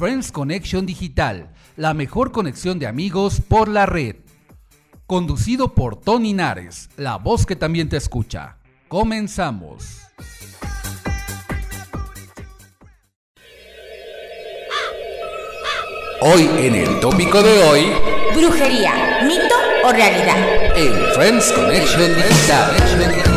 Friends Connection Digital, la mejor conexión de amigos por la red. Conducido por Tony Nares, la voz que también te escucha. Comenzamos. Hoy en el tópico de hoy, brujería, mito o realidad. En Friends Connection Digital.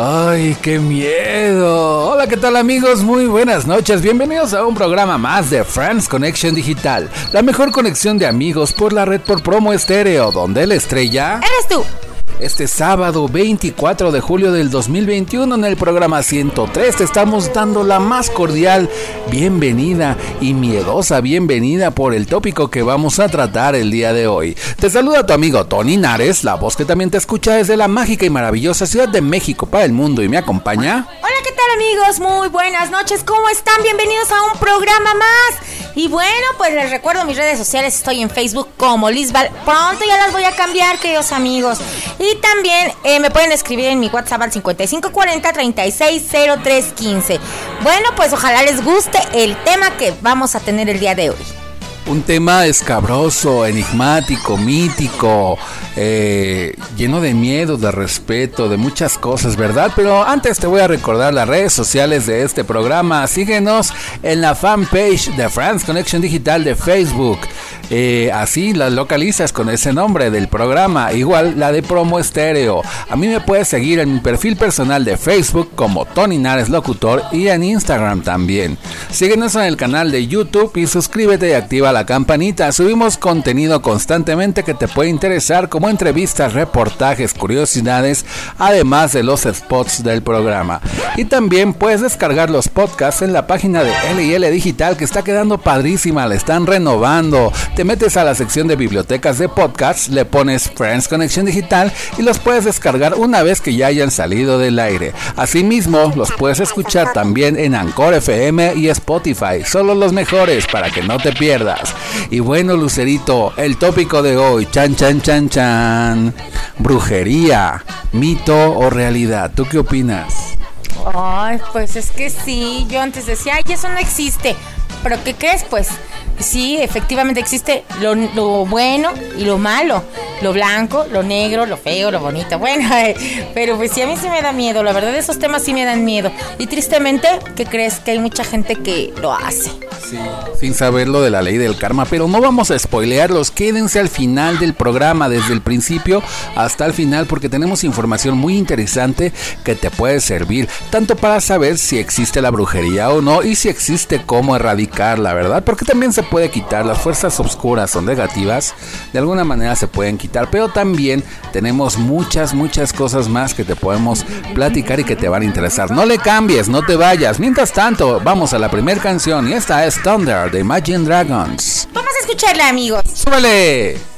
¡Ay, qué miedo! Hola, ¿qué tal amigos? Muy buenas noches. Bienvenidos a un programa más de Friends Connection Digital, la mejor conexión de amigos por la red por promo estéreo, donde la estrella... Eres tú este sábado 24 de julio del 2021 en el programa 103 te estamos dando la más cordial bienvenida y miedosa bienvenida por el tópico que vamos a tratar el día de hoy. Te saluda tu amigo Tony Nares, la voz que también te escucha desde la mágica y maravillosa Ciudad de México para el mundo y me acompaña. Hola, ¿qué tal amigos? Muy buenas noches, ¿cómo están? Bienvenidos a un programa más. Y bueno, pues les recuerdo mis redes sociales, estoy en Facebook como Lisbal. Pronto ya las voy a cambiar, queridos amigos. También eh, me pueden escribir en mi WhatsApp al 5540 360315. Bueno, pues ojalá les guste el tema que vamos a tener el día de hoy un tema escabroso, enigmático, mítico, eh, lleno de miedo, de respeto, de muchas cosas, ¿verdad? Pero antes te voy a recordar las redes sociales de este programa. Síguenos en la fanpage de France Connection Digital de Facebook. Eh, así la localizas con ese nombre del programa. Igual la de promo estéreo. A mí me puedes seguir en mi perfil personal de Facebook como Tony Nares Locutor y en Instagram también. Síguenos en el canal de YouTube y suscríbete y activa la campanita. Subimos contenido constantemente que te puede interesar como entrevistas, reportajes, curiosidades, además de los spots del programa. Y también puedes descargar los podcasts en la página de LL Digital que está quedando padrísima, la están renovando. Te metes a la sección de bibliotecas de podcasts, le pones Friends Connection Digital y los puedes descargar una vez que ya hayan salido del aire. Asimismo, los puedes escuchar también en Anchor FM y Spotify, solo los mejores para que no te pierdas. Y bueno, Lucerito, el tópico de hoy, chan, chan, chan, chan. Brujería, mito o realidad. ¿Tú qué opinas? Ay, pues es que sí, yo antes decía, ay, eso no existe. Pero ¿qué crees? Pues sí, efectivamente existe lo, bueno y lo malo, lo blanco, lo negro, lo feo, lo bonito. Bueno, pero pues sí, a mí sí me da miedo, la verdad esos temas sí me dan miedo. Y tristemente, ¿qué crees? Que hay mucha gente que lo hace. Sí, sin saber lo de la ley del karma, pero no vamos a spoilearlos, quédense al final del programa, desde el principio hasta el final, porque tenemos información muy interesante que te puede servir, tanto para saber si existe la brujería o no, y si existe cómo erradicarla, ¿verdad? Porque también se puede quitar, las fuerzas oscuras son negativas, de alguna manera se pueden quitar, pero también tenemos muchas, muchas cosas más que te podemos platicar y que te van a interesar. No le cambies, no te vayas. Mientras tanto, vamos a la primera canción y esta es Thunder de Imagine Dragons. Vamos a escucharla, amigos. ¡Súbele!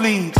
bleed.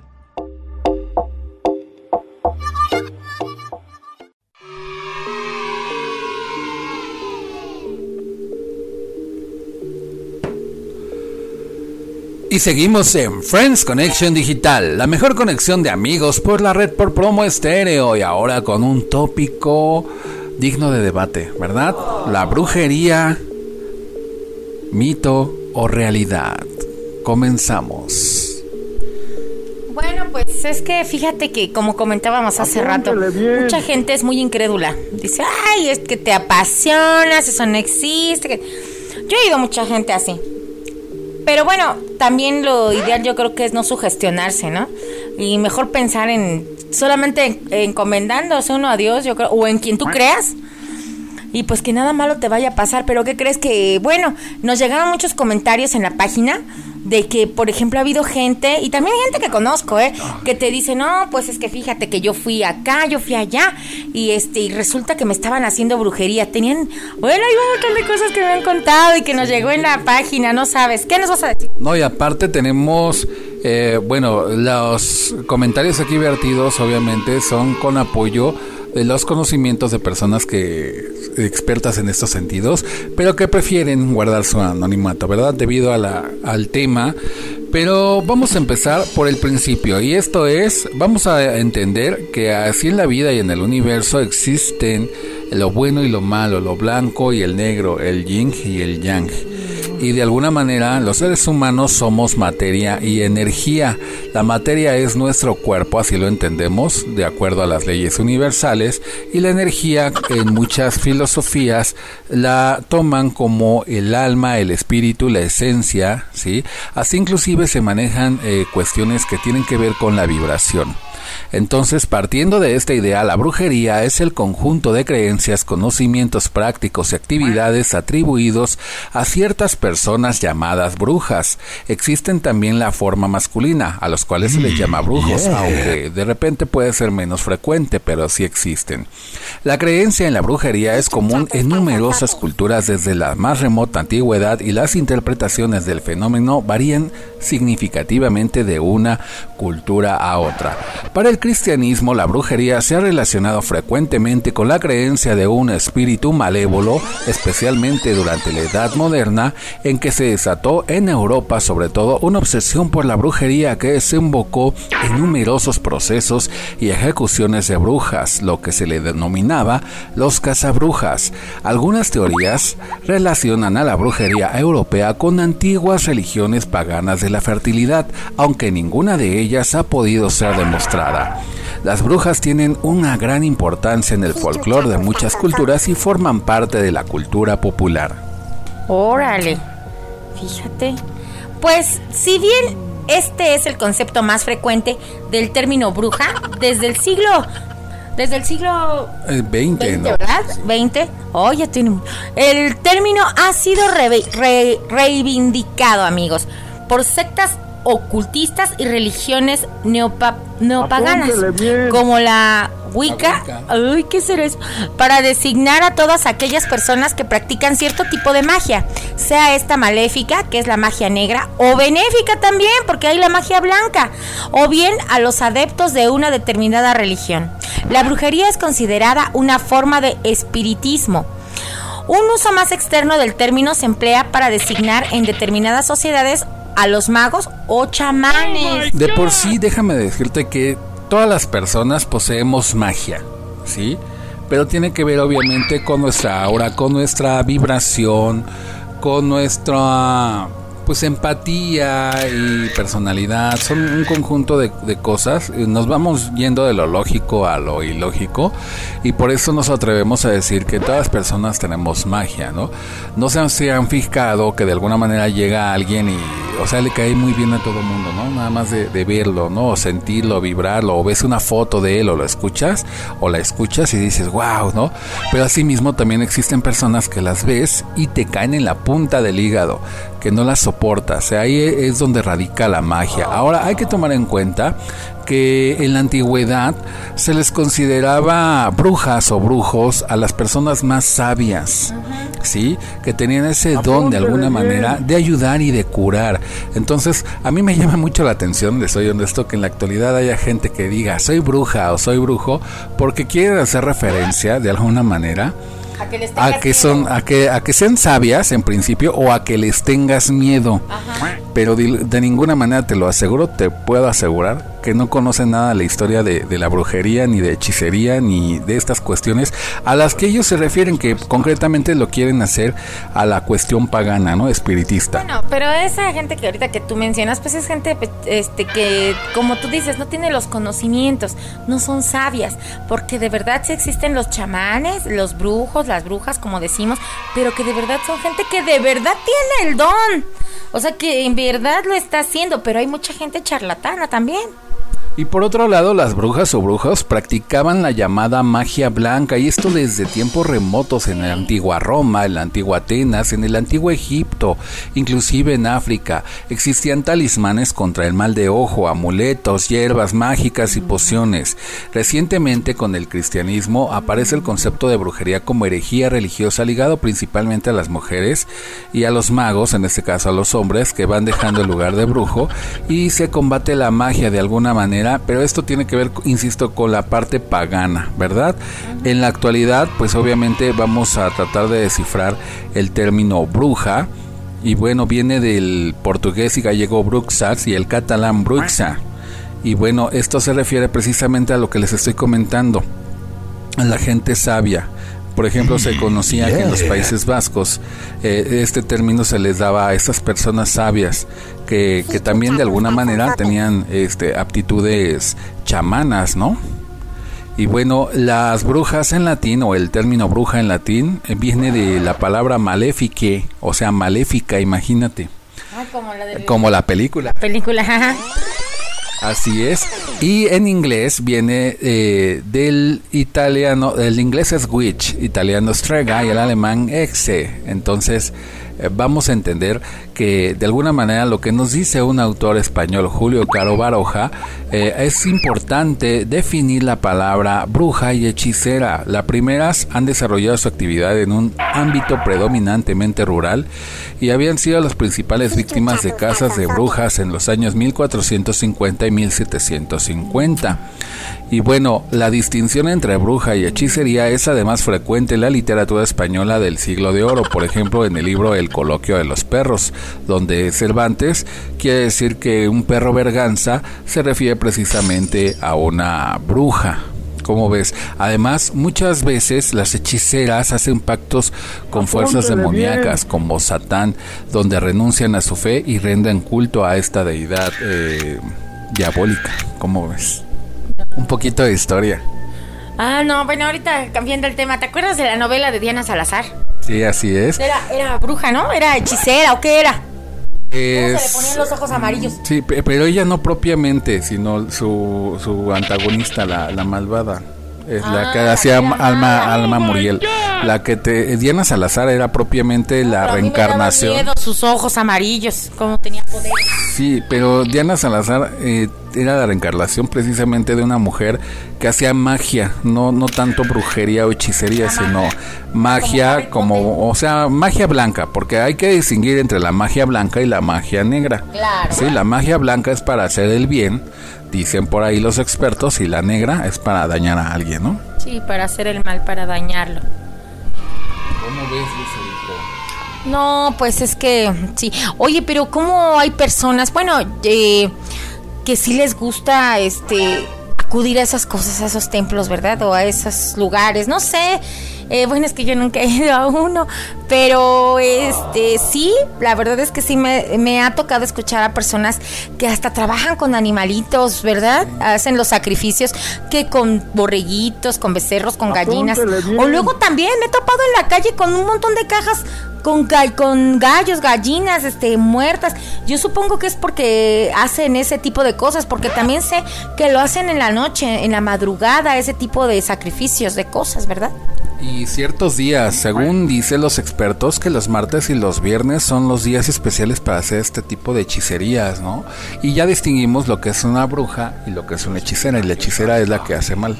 Y seguimos en Friends Connection Digital, la mejor conexión de amigos por la red por promo estéreo y ahora con un tópico digno de debate, ¿verdad? La brujería, mito o realidad. Comenzamos. Bueno, pues es que fíjate que como comentábamos hace rato, mucha gente es muy incrédula. Dice, ay, es que te apasionas, eso no existe. que-". Yo he oído mucha gente así. Pero bueno, también lo ideal yo creo que es no sugestionarse, ¿no? Y mejor pensar en solamente en- encomendándose uno a Dios, yo creo, o en quien tú creas. Y pues que nada malo te vaya a pasar, pero ¿qué crees que, bueno, nos llegaron muchos comentarios en la página de que, por ejemplo, ha habido gente, y también gente que conozco, ¿eh? Que te dice, no, pues es que fíjate que yo fui acá, yo fui allá, y este, y resulta que me estaban haciendo brujería. Tenían, bueno, hay un montón de cosas que me han contado y que nos llegó en la página, no sabes. ¿Qué nos vas a decir? No, y aparte tenemos, eh, bueno, los comentarios aquí vertidos obviamente son con apoyo de los conocimientos de personas que expertas en estos sentidos, pero que prefieren guardar su anonimato, ¿verdad? Debido a la, al tema. Pero vamos a empezar por el principio y esto es, vamos a entender que así en la vida y en el universo existen lo bueno y lo malo, lo blanco y el negro, el yin y el yang y de alguna manera los seres humanos somos materia y energía. La materia es nuestro cuerpo, así lo entendemos, de acuerdo a las leyes universales, y la energía en muchas filosofías la toman como el alma, el espíritu, la esencia, ¿sí? Así inclusive se manejan eh, cuestiones que tienen que ver con la vibración. Entonces, partiendo de esta idea, la brujería es el conjunto de creencias, conocimientos prácticos y actividades atribuidos a ciertas personas llamadas brujas. Existen también la forma masculina, a los cuales se les llama brujos, aunque de repente puede ser menos frecuente, pero sí existen. La creencia en la brujería es común en numerosas culturas desde la más remota antigüedad y las interpretaciones del fenómeno varían significativamente de una cultura a otra. Para el cristianismo, la brujería se ha relacionado frecuentemente con la creencia de un espíritu malévolo, especialmente durante la Edad Moderna, en que se desató en Europa sobre todo una obsesión por la brujería que desembocó en numerosos procesos y ejecuciones de brujas, lo que se le denominaba los cazabrujas. Algunas teorías relacionan a la brujería europea con antiguas religiones paganas de la fertilidad, aunque ninguna de ellas ha podido ser demostrada. Las brujas tienen una gran importancia en el folclore de muchas culturas y forman parte de la cultura popular. Órale, fíjate. Pues, si bien este es el concepto más frecuente del término bruja, desde el siglo. Desde el siglo Eh, 20, 20, ¿no? ¿verdad? 20. Oh, ya tiene. un- El término ha sido re- reivindicado, amigos, por sectas ocultistas y religiones neopa- neopaganas, como la Wicca, ¿qué será eso? Para designar a todas aquellas personas que practican cierto tipo de magia, sea esta maléfica, que es la magia negra, o benéfica también, porque hay la magia blanca, o bien a los adeptos de una determinada religión. La brujería es considerada una forma de espiritismo. Un uso más externo del término se emplea para designar en determinadas sociedades a los magos o chamanes. De por sí, déjame decirte que todas las personas poseemos magia, ¿sí? Pero tiene que ver obviamente con nuestra aura, con nuestra vibración, con nuestra pues empatía y personalidad. Son un conjunto de, de cosas. y Nos vamos yendo de lo lógico a lo ilógico y por eso nos atrevemos a decir que todas las personas tenemos magia, ¿no? No se han, se han fijado que de alguna manera llega alguien y, o sea, le cae muy bien a todo mundo, ¿no? Nada más de, verlo, ¿no? Sentirlo, vibrarlo, o ves una foto de él o lo escuchas, o la escuchas y dices, wow, ¿no? Pero asimismo también existen personas que las ves y te caen en la punta del hígado, que no las soportas. Ahí es donde radica la magia. Ahora hay que tomar en cuenta que en la antigüedad se les consideraba brujas o brujos a las personas más sabias, ¿sí? Que tenían ese don de alguna manera de ayudar y de curar. Entonces, a mí me llama mucho la atención, les soy honesto, que en la actualidad haya gente que diga soy bruja o soy brujo porque quieren hacer referencia de alguna manera A que, les a tengas que son miedo. a que a que sean sabias en principio o a que les tengas miedo. Pero de, de ninguna manera te lo aseguro te puedo asegurar que no conocen nada de la historia de, de la brujería ni de hechicería ni de estas cuestiones a las que ellos se refieren que concretamente lo quieren hacer a la cuestión pagana no espiritista. Bueno, pero esa gente que ahorita que tú mencionas, pues es gente pe- este que, como tú dices, no tiene los conocimientos, no son sabias, porque de verdad sí existen los chamanes, los brujos, las brujas, como decimos, pero que de verdad son gente que de verdad tiene el don. O sea, que en verdad lo está haciendo, pero hay mucha gente charlatana también. Y por otro lado, las brujas o brujos practicaban la llamada magia blanca, y esto desde tiempos remotos en la antigua Roma, en la antigua Atenas, en el antiguo Egipto, inclusive en África. Existían talismanes contra el mal de ojo, amuletos, hierbas mágicas y pociones. Recientemente, con el cristianismo, aparece el concepto de brujería como herejía religiosa ligado principalmente a las mujeres y a los magos, en este caso a los hombres, que van dejando el lugar de brujo y se combate la magia de alguna manera, pero esto tiene que ver, insisto, con la parte pagana, ¿verdad? En la actualidad, pues obviamente vamos a tratar de descifrar el término bruja. Y bueno, viene del portugués y gallego bruxas y el catalán bruxa. Y bueno, esto se refiere precisamente a lo que les estoy comentando a la gente sabia. Por ejemplo, se conocía que en los Países Vascos eh, este término se les daba a estas personas sabias que, que también de alguna manera tenían este, aptitudes chamanas, ¿no? Y bueno, las brujas en latín o el término bruja en latín eh, viene de la palabra malefique, o sea, maléfica, imagínate, como la de como la película. película. ajá. Así es. Y en inglés viene eh, del italiano, el inglés es witch, italiano strega y el alemán exe. Entonces vamos a entender que de alguna manera lo que nos dice un autor español, Julio Caro Baroja, eh, es importante definir la palabra bruja y hechicera. Las primeras han desarrollado su actividad en un ámbito predominantemente rural y habían sido las principales víctimas de casas de brujas en los años 1450 y 1750. Y bueno, la distinción entre bruja y hechicería es además frecuente en la literatura española del siglo de oro, por ejemplo en el libro El coloquio de los perros, donde Cervantes quiere decir que un perro verganza se refiere precisamente a una bruja. ¿Cómo ves? Además, muchas veces las hechiceras hacen pactos con fuerzas demoníacas como Satán, donde renuncian a su fe y rinden culto a esta deidad eh, diabólica. ¿Cómo ves? Un poquito de historia. Ah, no, bueno, ahorita cambiando el tema, ¿te acuerdas de la novela de Diana Salazar? Sí, así es. Era, era bruja, ¿no? Era hechicera, ¿o qué era? ¿Cómo se le ponían los ojos amarillos? Sí, pe- pero ella no propiamente, sino su, su antagonista, la, la malvada. Es la que Ah, hacía la Alma. Alma Muriel. La que te Diana Salazar era propiamente la Pero a mí me reencarnación. miedo sus ojos amarillos, como tenía poder. Sí, pero Diana Salazar eh, era la reencarnación precisamente de una mujer que hacía magia, no no tanto brujería o hechicería, sino magia como, o sea, magia blanca, porque hay que distinguir entre la magia blanca y la magia negra. Claro. Sí, la magia blanca es para hacer el bien, dicen por ahí los expertos, y la negra es para dañar a alguien, ¿no? Sí, para hacer el mal, para dañarlo. ¿Cómo ves, No, pues es que sí. Oye, pero ¿cómo hay personas, bueno, eh, que sí les gusta este acudir a esas cosas, a esos templos, ¿verdad? O a esos lugares, no sé. Eh, bueno, es que yo nunca he ido a uno, pero este sí, la verdad es que sí me, me ha tocado escuchar a personas que hasta trabajan con animalitos, ¿verdad? Hacen los sacrificios que con borreguitos, con becerros, con gallinas. O luego también me he topado en la calle con un montón de cajas con, con gallos, gallinas, este, muertas. Yo supongo que es porque hacen ese tipo de cosas, porque también sé que lo hacen en la noche, en la madrugada, ese tipo de sacrificios, de cosas, ¿verdad? Y ciertos días, según dicen los expertos, que los martes y los viernes son los días especiales para hacer este tipo de hechicerías, ¿no? Y ya distinguimos lo que es una bruja y lo que es una hechicera, y la hechicera es la que hace mal.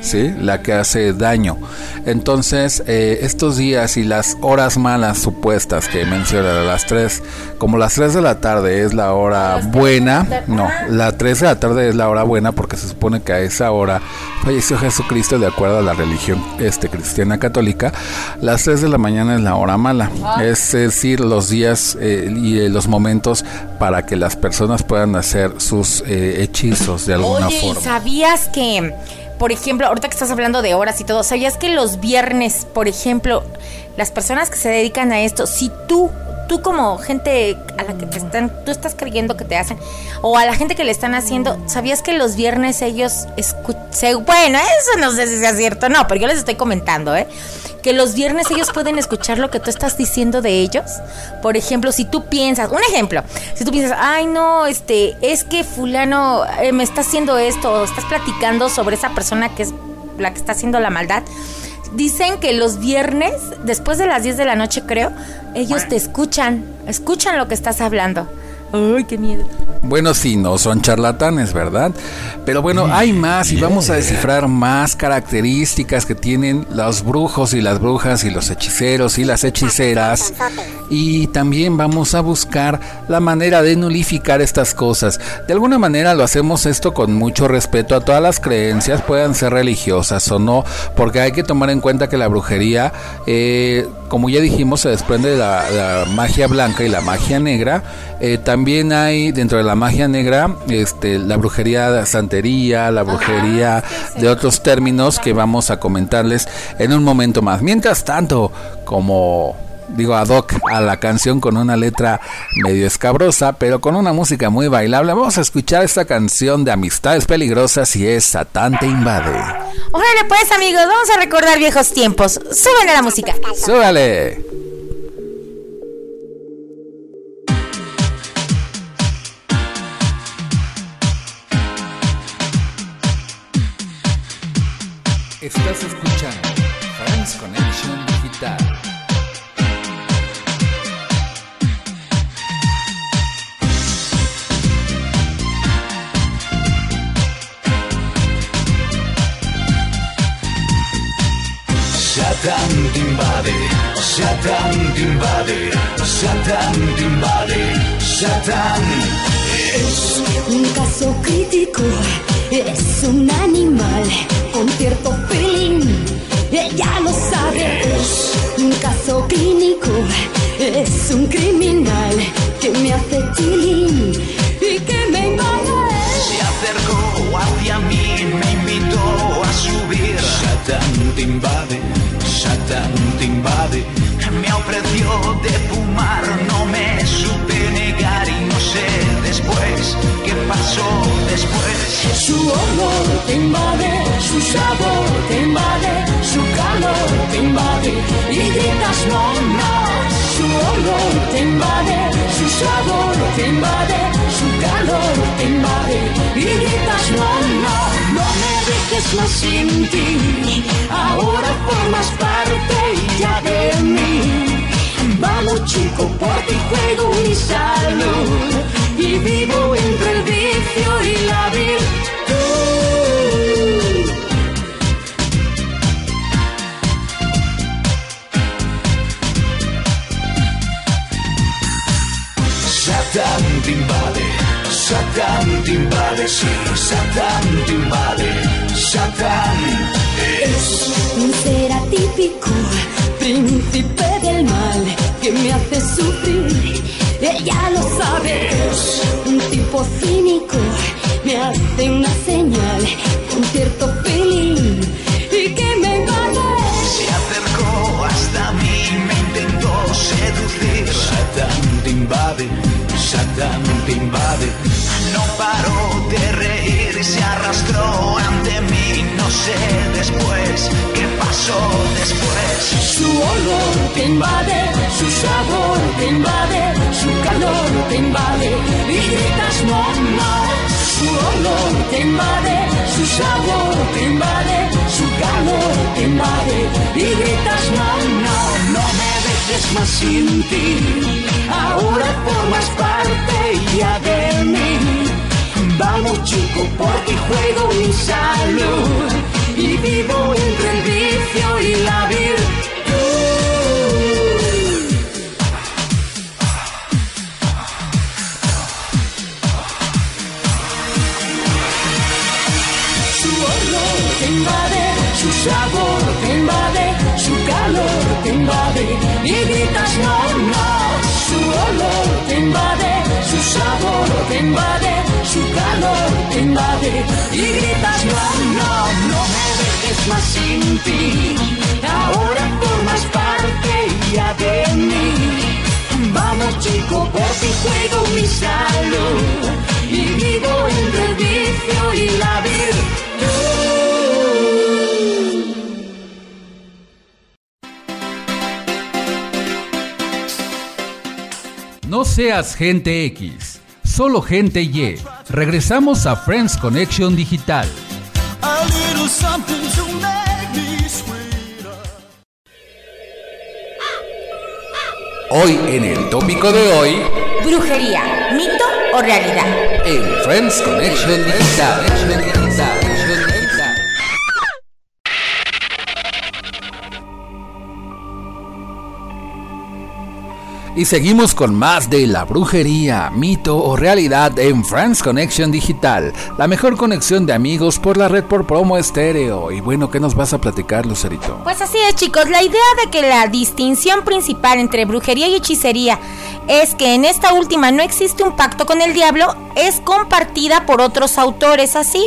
¿Sí? La que hace daño. Entonces, eh, estos días y las horas malas supuestas que mencionan, las 3, como las 3 de la tarde es la hora buena, no, la 3 de la tarde es la hora buena porque se supone que a esa hora falleció Jesucristo de acuerdo a la religión este, cristiana católica. Las 3 de la mañana es la hora mala, es decir, los días eh, y eh, los momentos para que las personas puedan hacer sus eh, hechizos de alguna Oye, ¿y forma. sabías que, por ejemplo, ahorita que estás hablando de horas y todo, ¿sabías que los viernes, por ejemplo, las personas que se dedican a esto, si tú, tú como gente a la que te están, tú estás creyendo que te hacen, o a la gente que le están haciendo, ¿sabías que los viernes ellos escuchan, bueno, eso no sé si sea cierto, no, pero yo les estoy comentando, ¿eh? Que los viernes ellos pueden escuchar lo que tú estás diciendo de ellos. Por ejemplo, si tú piensas, un ejemplo, si tú piensas, ay no, este, es que fulano eh, me está haciendo esto, o estás platicando sobre esa persona que es la que está haciendo la maldad. Dicen que los viernes, después de las 10 de la noche creo, ellos te escuchan, escuchan lo que estás hablando. Ay, qué miedo. Bueno, sí, no son charlatanes, ¿verdad? Pero bueno, hay más y vamos a descifrar más características que tienen los brujos y las brujas y los hechiceros y las hechiceras. Y también vamos a buscar la manera de nulificar estas cosas. De alguna manera lo hacemos esto con mucho respeto a todas las creencias, puedan ser religiosas o no, porque hay que tomar en cuenta que la brujería, eh, como ya dijimos, se desprende de la, la magia blanca y la magia negra. Eh, también hay dentro de la magia negra este, la brujería de santería, la brujería de otros términos que vamos a comentarles en un momento más. Mientras tanto, como digo ad hoc a la canción con una letra medio escabrosa, pero con una música muy bailable, vamos a escuchar esta canción de Amistades Peligrosas y es Satán te invade. Órale pues amigos, vamos a recordar viejos tiempos. Súbenle la música. ¡Súbale! Estás escuchando Friends Connection Digital. Satán te invade, Satán te invade, Satán te invade, Satán. Es un caso crítico, es un animal con cierto feeling, ella lo sabe. Un caso clínico, es un criminal que me hace chilling y que me invade. Se acercó hacia mí, me invitó a subir. Satán te invade, Satán te invade. Me ofreció de fumar, no me supe negar y no sé después qué pasó después. Su olor te invade, su sabor te invade, su calor te invade y gritas no, no. Su olor te invade, su sabor te invade, su calor te invade y gritas no, no. No me dejes más sin ti. Ahora formas parte ya de mí. Vamos chico, por ti juego mi salud y vivo entre el vicio y la virtud. Satán te invade, Satán te invade, sí, Satán te invade, Satán es. Un ser atípico, príncipe del mal, que me hace sufrir. Ella lo sabe, un tipo cínico, me hace una señal con cierto feeling y que me invade. Se acercó hasta mí, me intentó seducir. Satán te invade, Satán te invade. No paró de reír, se arrastró ante mí. No sé después qué pasó después. Su olor te invade, su sabor te invade, su calor te invade y gritas no, no. Su olor te invade, su sabor te invade, su calor te invade y gritas no, no. No me dejes más sin ti. Ahora formas parte ya de mí. Vamos chico, por ti juego mi salud y vivo entre el vicio y la virtud. Su olor te invade, su sabor te invade, su calor te invade y gritas no, no. Olor te invade, su sabor te invade, su calor te invade y gritas no, no. No me dejes más sin ti, ahora formas parte ya de mí. Vamos chico, por ti juego mi salud y seas gente X, solo gente Y. Regresamos a Friends Connection Digital. A little something to make me sweeter. Hoy en el tópico de hoy, Brujería, mito o realidad. en Friends Connection Digital. Y seguimos con más de la brujería, mito o realidad en Friends Connection Digital, la mejor conexión de amigos por la red por promo estéreo. Y bueno, ¿qué nos vas a platicar, Lucerito? Pues así es, chicos. La idea de que la distinción principal entre brujería y hechicería es que en esta última no existe un pacto con el diablo es compartida por otros autores así.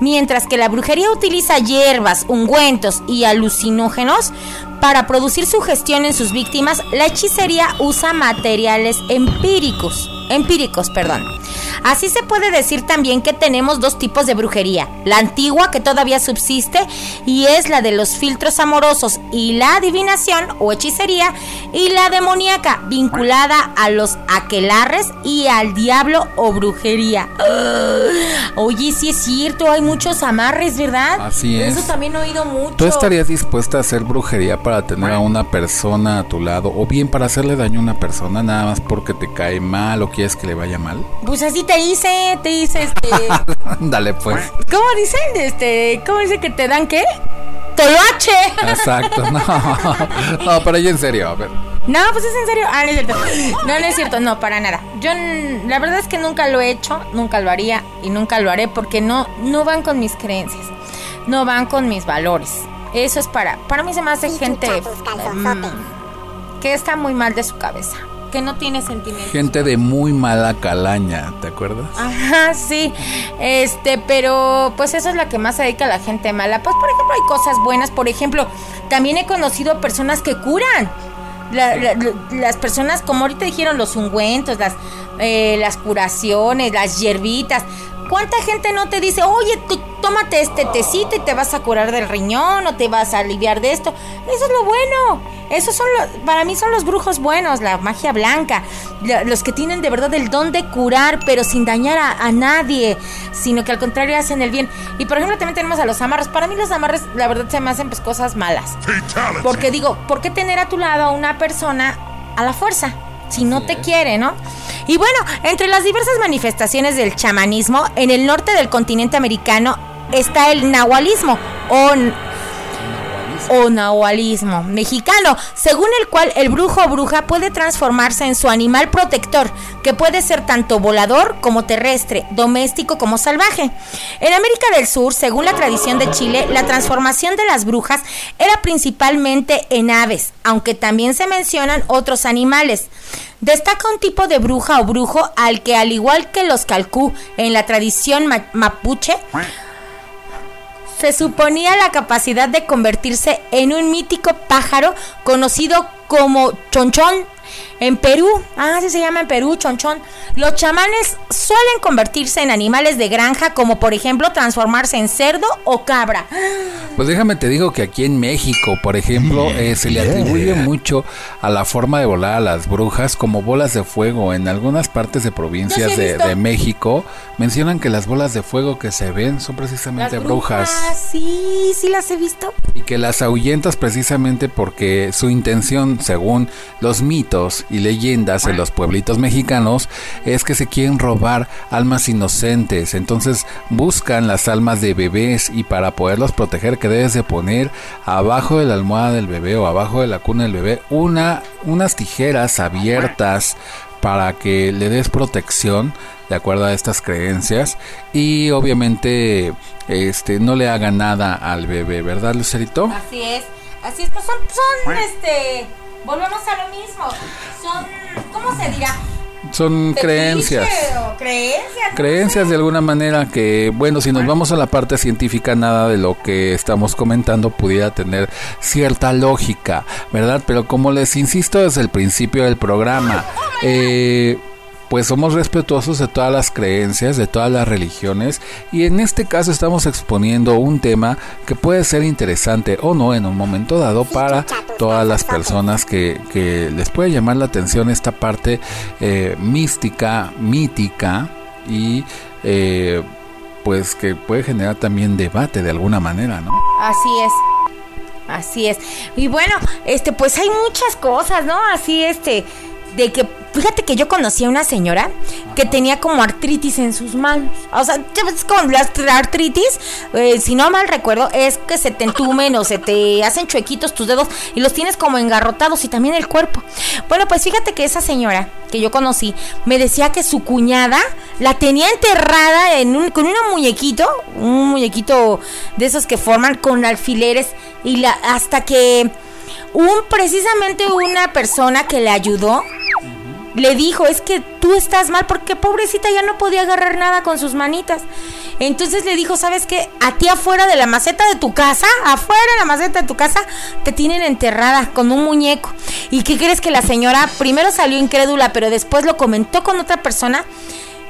Mientras que la brujería utiliza hierbas, ungüentos y alucinógenos para producir sugestión en sus víctimas, la hechicería usa materiales empíricos. Empíricos, perdón. Así se puede decir también que tenemos dos tipos de brujería. La antigua, que todavía subsiste, y es la de los filtros amorosos y la adivinación o hechicería, y la demoníaca, vinculada a los aquelarres y al diablo o brujería. Oye, sí es cierto, hay muchos amarres, ¿verdad? Así es. Eso también he oído mucho. ¿Tú estarías dispuesta a hacer brujería para tener a una persona a tu lado o bien para hacerle daño a una persona nada más porque te cae mal o quieres que le vaya mal? Pues así te hice, te hice este. Dale pues. ¿Cómo dicen? Este, ¿cómo dice que te dan qué? Toloache. Exacto, no. No, pero yo en serio, a ver. No, pues es en serio. Ah, no es cierto. No, no es cierto, no, para nada. Yo, la verdad es que nunca lo he hecho, nunca lo haría y nunca lo haré porque no, no van con mis creencias, no van con mis valores. Eso es para, para mí se me hace gente mm, que está muy mal de su cabeza, que no tiene sentimientos. Gente de muy mala calaña, ¿te acuerdas? Ajá, sí. Este, pero pues eso es la que más se dedica a la gente mala. Pues por ejemplo hay cosas buenas. Por ejemplo, también he conocido personas que curan. La- la- la- las personas, como ahorita dijeron, los ungüentos, las, eh, las curaciones, las hierbitas. ¿Cuánta gente no te dice, oye, tú tómate este tecito y te vas a curar del riñón o te vas a aliviar de esto? Eso es lo bueno. Esos son los, para mí son los brujos buenos, la magia blanca, la- los que tienen de verdad el don de curar, pero sin dañar a, a nadie, sino que al contrario hacen el bien. Y por ejemplo también tenemos a los amarres. Para mí los amarres, la verdad, se me hacen pues cosas malas. Porque digo, ¿por qué tener a tu lado a una persona a la fuerza? Si no te quiere, ¿no? Y bueno, entre las diversas manifestaciones del chamanismo, en el norte del continente americano está el nahualismo o, o nahualismo mexicano, según el cual el brujo o bruja puede transformarse en su animal protector, que puede ser tanto volador como terrestre, doméstico como salvaje. En América del Sur, según la tradición de Chile, la transformación de las brujas era principalmente en aves, aunque también se mencionan otros animales. Destaca un tipo de bruja o brujo al que, al igual que los calcú en la tradición ma- mapuche, se suponía la capacidad de convertirse en un mítico pájaro conocido como chonchón en Perú. Ah, sí se llama en Perú, chonchón. Los chamanes suelen convertirse en animales de granja, como por ejemplo transformarse en cerdo o cabra. Pues déjame te digo que aquí en México, por ejemplo, eh, se le atribuye mucho a la forma de volar a las brujas como bolas de fuego. En algunas partes de provincias sí de, de México mencionan que las bolas de fuego que se ven son precisamente brujas. Sí, sí las he visto. y que las ahuyentas precisamente porque su intención, según los mitos y leyendas en los pueblitos mexicanos, es que se quieren robar almas inocentes. Entonces buscan las almas de bebés y para poderlos proteger que debes de poner abajo de la almohada del bebé o abajo de la cuna del bebé una unas tijeras abiertas para que le des protección de acuerdo a estas creencias y obviamente este no le haga nada al bebé, ¿verdad, Lucerito? Así es, así es, pues son, son este, volvemos a lo mismo, son, ¿cómo se dirá? Son creencias. Creencias. no Creencias sé. de alguna manera que, bueno, si nos vamos a la parte científica, nada de lo que estamos comentando pudiera tener cierta lógica, ¿verdad? Pero como les insisto desde el principio del programa, eh, pues somos respetuosos de todas las creencias, de todas las religiones, y en este caso estamos exponiendo un tema que puede ser interesante o no en un momento dado para todas las personas que, que les puede llamar la atención esta parte eh, mística, mítica y eh, pues que puede generar también debate de alguna manera, ¿no? Así es. Así es. Y bueno, este, pues hay muchas cosas, ¿no? Así, este, de que, fíjate que yo conocí a una señora que tenía como artritis en sus manos. O sea, ves, con la artritis, eh, si no mal recuerdo, es que se te entumen o se te hacen chuequitos tus dedos y los tienes como engarrotados y también el cuerpo. Bueno, pues fíjate que esa señora que yo conocí me decía que su cuñada la tenía enterrada en un, con un muñequito, un muñequito de esos que forman con alfileres y la hasta que un precisamente una persona que le ayudó le dijo, es que tú estás mal porque pobrecita ya no podía agarrar nada con sus manitas. Entonces le dijo, ¿sabes qué? A ti afuera de la maceta de tu casa, afuera de la maceta de tu casa, te tienen enterrada con un muñeco. ¿Y qué crees que la señora primero salió incrédula, pero después lo comentó con otra persona?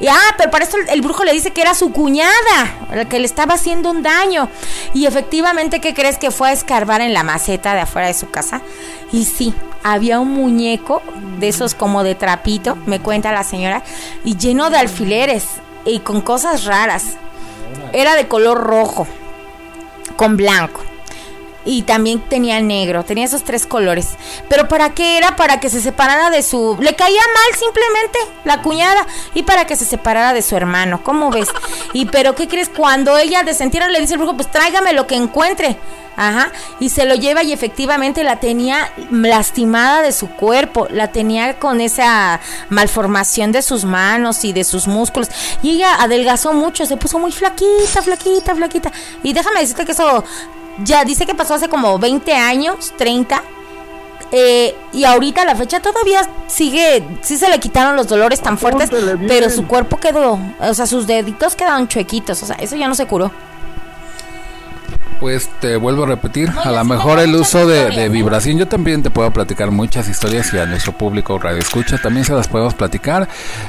Y, ah, pero para esto el, brujo le dice que era su cuñada, que le estaba haciendo un daño. Y efectivamente, ¿qué crees que fue a escarbar en la maceta de afuera de su casa? Y sí, había un muñeco de esos como de trapito, me cuenta la señora, y lleno de alfileres y con cosas raras. Era de color rojo, con blanco. Y también tenía negro, tenía esos tres colores. Pero ¿para qué era? Para que se separara de su... Le caía mal simplemente la cuñada y para que se separara de su hermano, ¿cómo ves? Y pero ¿qué crees? Cuando ella desentierra le dice el brujo, pues tráigame lo que encuentre. Ajá, y se lo lleva y efectivamente la tenía lastimada de su cuerpo, la tenía con esa malformación de sus manos y de sus músculos. Y ella adelgazó mucho, se puso muy flaquita, flaquita, flaquita. Y déjame decirte que eso ya dice que pasó hace como 20 años, 30. eh, y ahorita a la fecha todavía sigue, sí se le quitaron los dolores tan fuertes, pero su cuerpo quedó, o sea, sus deditos quedaron chuequitos, o sea, eso ya no se curó. Pues te vuelvo a repetir, No, a lo sí mejor el uso de, vibración, yo también te puedo platicar muchas historias y a nuestro público radio escucha también se las podemos platicar.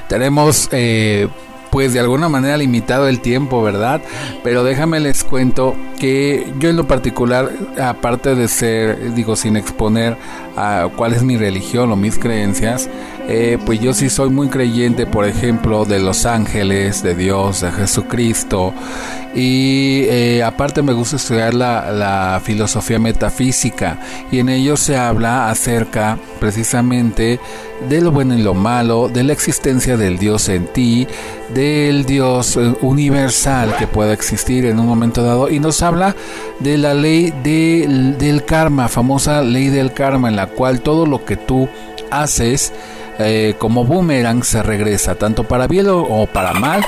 Tenemos eh, pues de alguna manera limitado el tiempo, ¿verdad? Pero déjame les cuento que yo en lo particular, aparte de ser, digo, sin exponer a cuál es mi religión o mis creencias, eh, pues yo sí soy muy creyente, por ejemplo, de los ángeles, de Dios, de Jesucristo. Y eh, aparte me gusta estudiar la, filosofía metafísica y en ello se habla acerca precisamente de lo bueno y lo malo, de la existencia del Dios en ti, del Dios eh, universal que pueda existir en un momento dado y nos habla de la ley del, del karma, famosa ley del karma en la cual todo lo que tú haces eh, como boomerang se regresa, tanto para bien o para mal.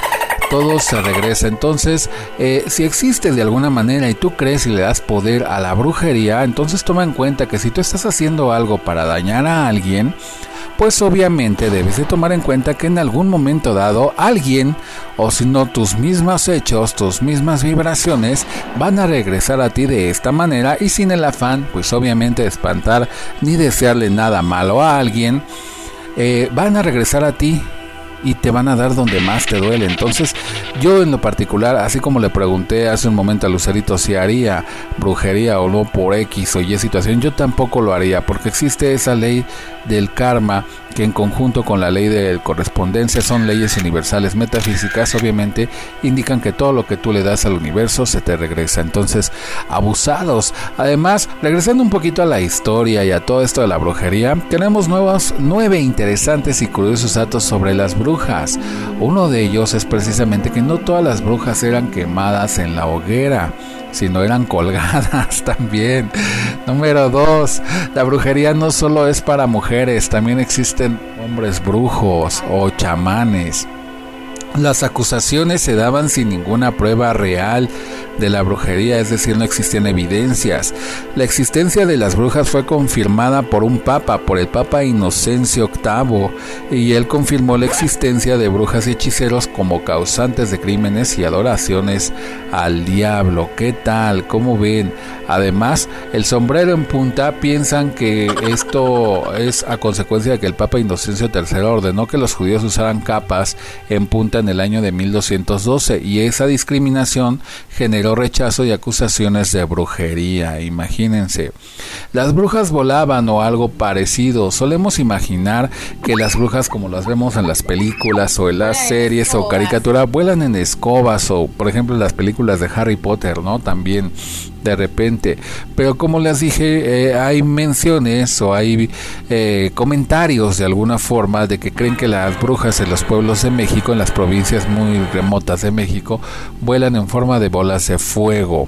Todo se regresa. Entonces, eh, si existe de alguna manera y tú crees y le das poder a la brujería, entonces toma en cuenta que si tú estás haciendo algo para dañar a alguien, pues obviamente debes de tomar en cuenta que en algún momento dado alguien, o si no tus mismos hechos, tus mismas vibraciones, van a regresar a ti de esta manera y sin el afán, pues obviamente de espantar ni desearle nada malo a alguien, eh, van a regresar a ti y te van a dar donde más te duele. Entonces, yo en lo particular, así como le pregunté hace un momento a Lucerito si haría brujería o no por X o Y situación, yo tampoco lo haría, porque existe esa ley del karma que en conjunto con la ley de correspondencia son leyes universales metafísicas, obviamente indican que todo lo que tú le das al universo se te regresa. Entonces, abusados. Además, regresando un poquito a la historia y a todo esto de la brujería, tenemos nuevos, nueve interesantes y curiosos datos sobre las brujas. Uno de ellos es precisamente que no todas las brujas eran quemadas en la hoguera sino eran colgadas también. Número dos, la brujería no solo es para mujeres, también existen hombres brujos o chamanes. Las acusaciones se daban sin ninguna prueba real de la brujería, es decir, no existían evidencias. La existencia de las brujas fue confirmada por un papa, por el papa Inocencio VIII, y él confirmó la existencia de brujas y hechiceros como causantes de crímenes y adoraciones al diablo. ¿Qué tal? ¿Cómo ven? Además, el sombrero en punta piensan que esto es a consecuencia de que el Papa Inocencio III ordenó que los judíos usaran capas en punta en el año de 1212 y esa discriminación generó rechazo y acusaciones de brujería. Imagínense, las brujas volaban o algo parecido. Solemos imaginar que las brujas como las vemos en las películas o en las series o caricaturas vuelan en escobas o por ejemplo las películas de Harry Potter, ¿no? También de repente. Pero como les dije, eh, hay menciones o hay eh, comentarios de alguna forma de que creen que las brujas en los pueblos de México, en las provincias muy remotas de México, vuelan en forma de bolas de fuego.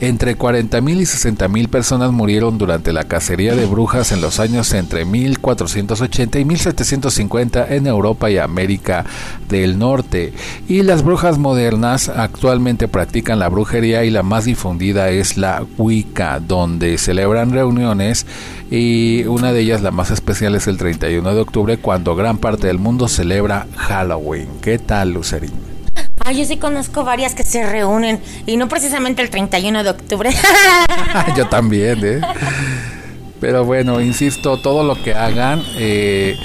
Entre 40.000 y 60.000 personas murieron durante la cacería de brujas en los años entre 1480 y 1750 en Europa y América del Norte. Y las brujas modernas actualmente practican la brujería y la más difundida es la Wicca, donde celebran reuniones y una de ellas, la más especial, es el 31 de octubre, cuando gran parte del mundo celebra Halloween. ¿Qué tal, Lucerín? Ay, yo sí conozco varias que se reúnen y no precisamente el 31 de octubre. Yo también, ¿eh? Pero bueno, insisto, todo lo que hagan, eh,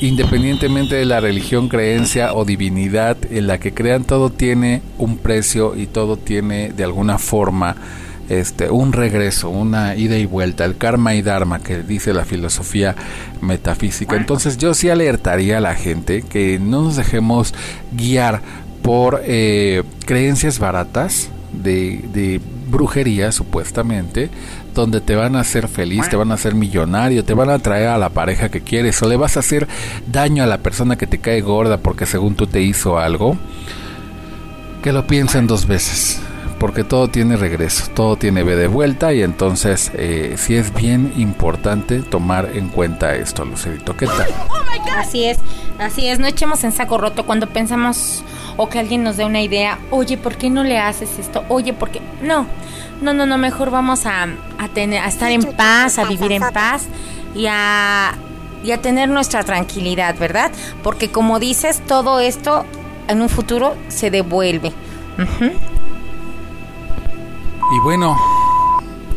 independientemente de la religión, creencia o divinidad en la que crean, todo tiene un precio y todo tiene de alguna forma este, un regreso, una ida y vuelta, el karma y dharma que dice la filosofía metafísica. Entonces yo sí alertaría a la gente que no nos dejemos guiar por eh, creencias baratas de, de brujería supuestamente donde te van a hacer feliz, te van a hacer millonario, te van a traer a la pareja que quieres o le vas a hacer daño a la persona que te cae gorda porque según tú te hizo algo, que lo piensen dos veces. Porque todo tiene regreso, todo tiene B de vuelta y entonces eh, sí es bien importante tomar en cuenta esto, Lucerito. ¿Qué tal? Así es, así es, no echemos en saco roto cuando pensamos o que alguien nos dé una idea, oye, ¿por qué no le haces esto? Oye, ¿por qué? No, no, no, no, mejor vamos a, a tener, a estar en paz, a vivir en paz y a, y a tener nuestra tranquilidad, ¿verdad? Porque como dices, todo esto en un futuro se devuelve. Ujú. Y bueno,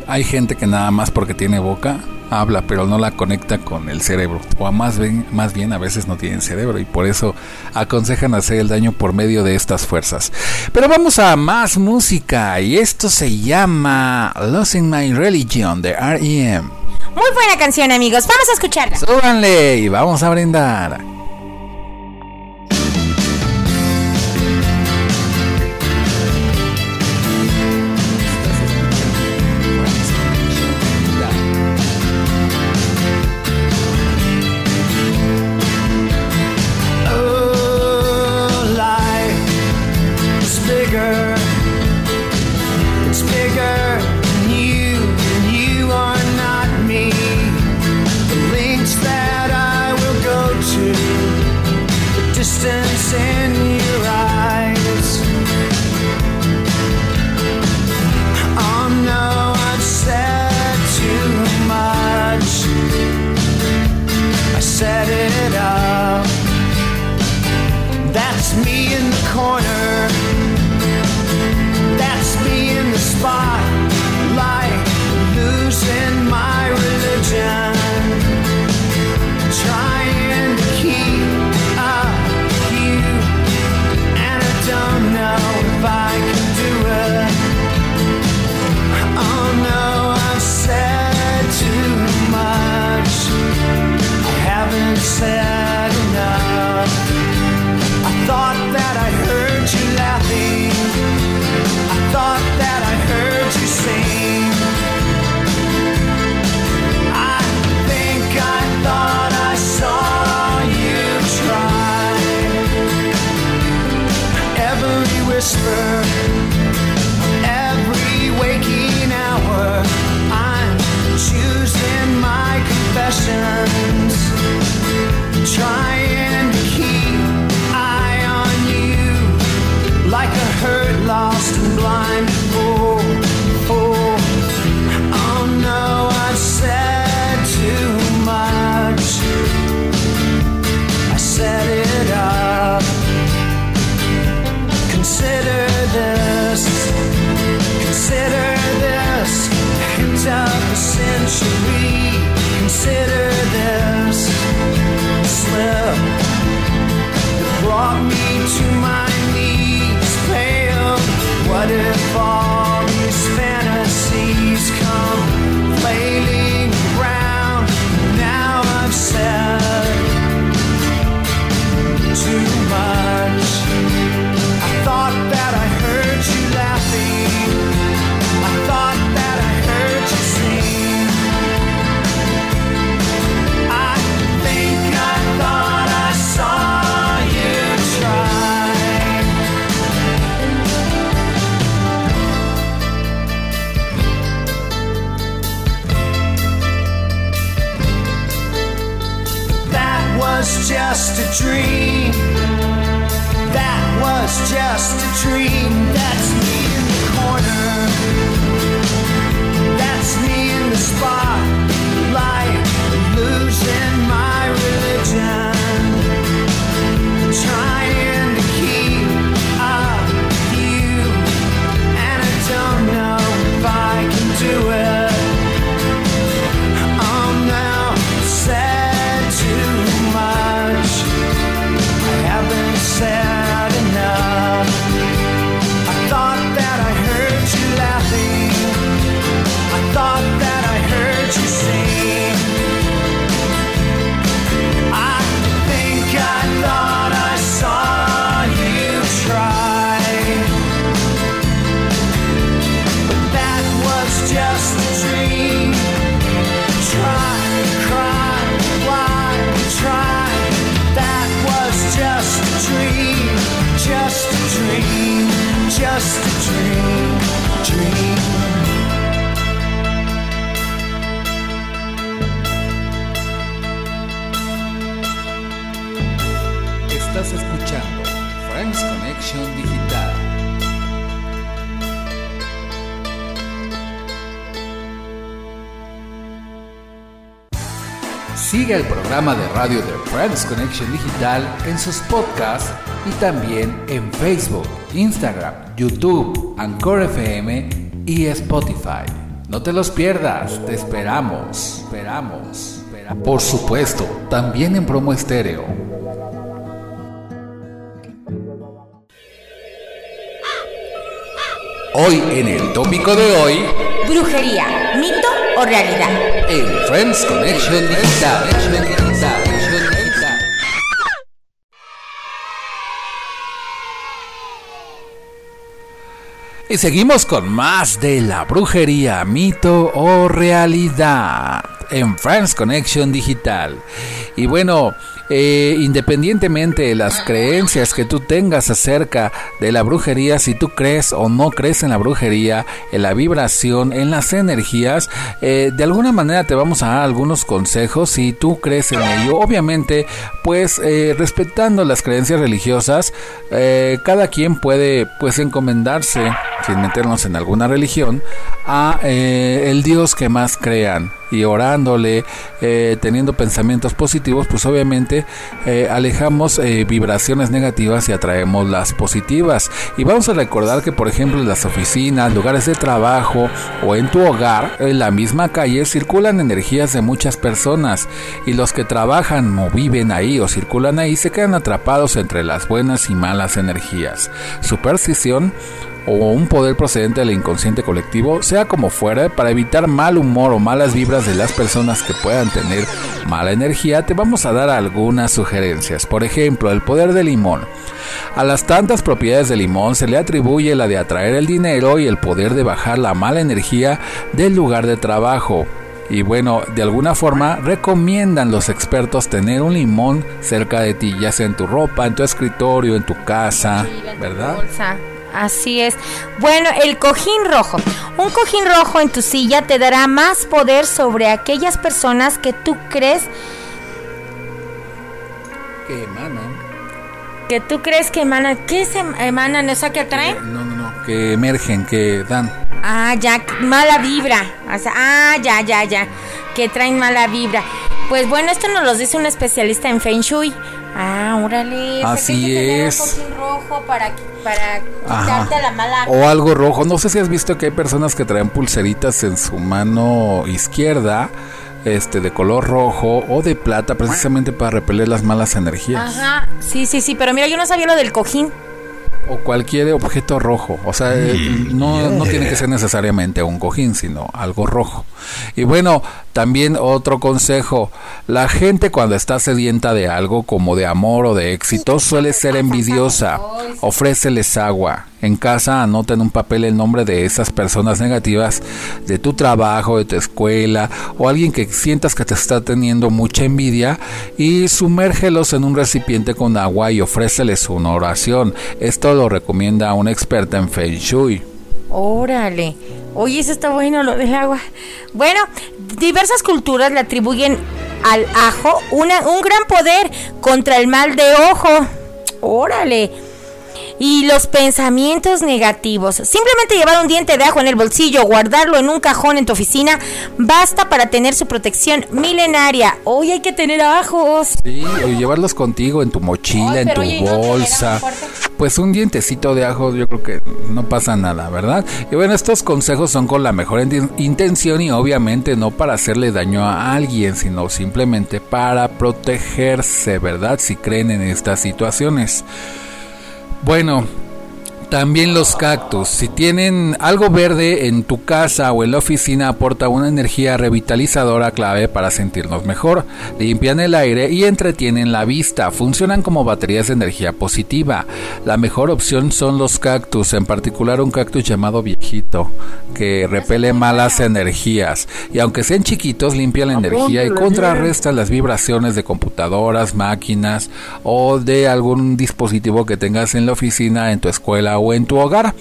hay gente que nada más porque tiene boca habla, pero no la conecta con el cerebro. O más bien, más bien a veces no tienen cerebro y por eso aconsejan hacer el daño por medio de estas fuerzas. Pero vamos a más música y esto se llama Losing My Religion de REM. Muy buena canción amigos, vamos a escucharla. Súbanle y vamos a brindar. passions. Trying Siga el programa de radio de Friends Connection Digital en sus podcasts y también en Facebook, Instagram, YouTube, Anchor FM y Spotify. No te los pierdas, te esperamos, esperamos. esperamos. Por supuesto, también en promo estéreo. Hoy en el tópico de hoy... Brujería, mito o realidad. en Friends Connection Digital. Y seguimos con más de la brujería, mito o realidad en Friends Connection Digital. Y bueno, eh, independientemente de las creencias que tú tengas acerca de la brujería, si tú crees o no crees en la brujería, en la vibración, en las energías, eh, de alguna manera te vamos a dar algunos consejos si tú crees en ello. Obviamente, pues eh, respetando las creencias religiosas, cada quien puede pues encomendarse, sin meternos en alguna religión, a eh, el Dios que más crean y orándole, eh, teniendo pensamientos positivos, pues obviamente eh, alejamos vibraciones negativas y atraemos las positivas. Y vamos a recordar que, por ejemplo, en las oficinas, lugares de trabajo o en tu hogar, en la misma calle, circulan energías de muchas personas y los que trabajan o viven ahí o circulan ahí se quedan atrapados entre las buenas y malas energías. Superstición o un poder procedente del inconsciente colectivo, sea como fuera, para evitar mal humor o malas vibras de las personas que puedan tener mala energía, te vamos a dar algunas sugerencias. Por ejemplo, el poder del limón. A las tantas propiedades del limón se le atribuye la de atraer el dinero y el poder de bajar la mala energía del lugar de trabajo. Y bueno, de alguna forma recomiendan los expertos tener un limón cerca de ti, ya sea en tu ropa, en tu escritorio, en tu casa, ¿verdad? Así es. Bueno, el cojín rojo. Un cojín rojo en tu silla te dará más poder sobre aquellas personas que tú crees Que emanan. que tú crees que emanan. ¿Qué se emanan? ¿Esa que atraen? No, no, no, que emergen, que dan. Ah, ya, mala vibra. O sea, ah, ya, ya, ya. Que traen mala vibra. Pues bueno, esto nos lo dice un especialista en Feng Shui. Ah, órale. que Así que es. Un rojo para, quitarte la mala. O algo rojo. No sé si has visto que hay personas que traen pulseritas en su mano izquierda, este, de color rojo o de plata, precisamente para repeler las malas energías. Ajá, sí, sí, sí, pero mira, yo no sabía lo del cojín. O cualquier objeto rojo. O sea, eh, no, no tiene que ser necesariamente un cojín, sino algo rojo. Y bueno, también otro consejo. La gente cuando está sedienta de algo como de amor o de éxito suele ser envidiosa. Ofréceles agua. En casa anota en un papel el nombre de esas personas negativas de tu trabajo, de tu escuela o alguien que sientas que te está teniendo mucha envidia y sumérgelos en un recipiente con agua y ofréceles una oración. Esto lo recomienda una experta en Feng Shui. Órale. Oye, eso está bueno lo del agua. Bueno, diversas culturas le atribuyen al ajo una, un gran poder contra el mal de ojo. Órale. Y los pensamientos negativos. Simplemente llevar un diente de ajo en el bolsillo, guardarlo en un cajón en tu oficina, basta para tener su protección milenaria. Hoy hay que tener ajos. Sí, o llevarlos contigo en tu mochila, Ay, en tu oye, ¿y no te le da muy bolsa. Pues un dientecito de ajo, yo creo que no pasa nada, ¿verdad? Y bueno, estos consejos son con la mejor intención y obviamente no para hacerle daño a alguien, sino simplemente para protegerse, ¿verdad? Si creen en estas situaciones. Bueno, también los cactus. Si tienen algo verde en tu casa o en la oficina, aporta una energía revitalizadora clave para sentirnos mejor. Limpian el aire y entretienen la vista. Funcionan como baterías de energía positiva. La mejor opción son los cactus, en particular un cactus llamado viejito, que repele malas energías. Y aunque sean chiquitos, limpian la energía y contrarrestan las vibraciones de computadoras, máquinas o de algún dispositivo que tengas en la oficina, en tu escuela o en tu hogar.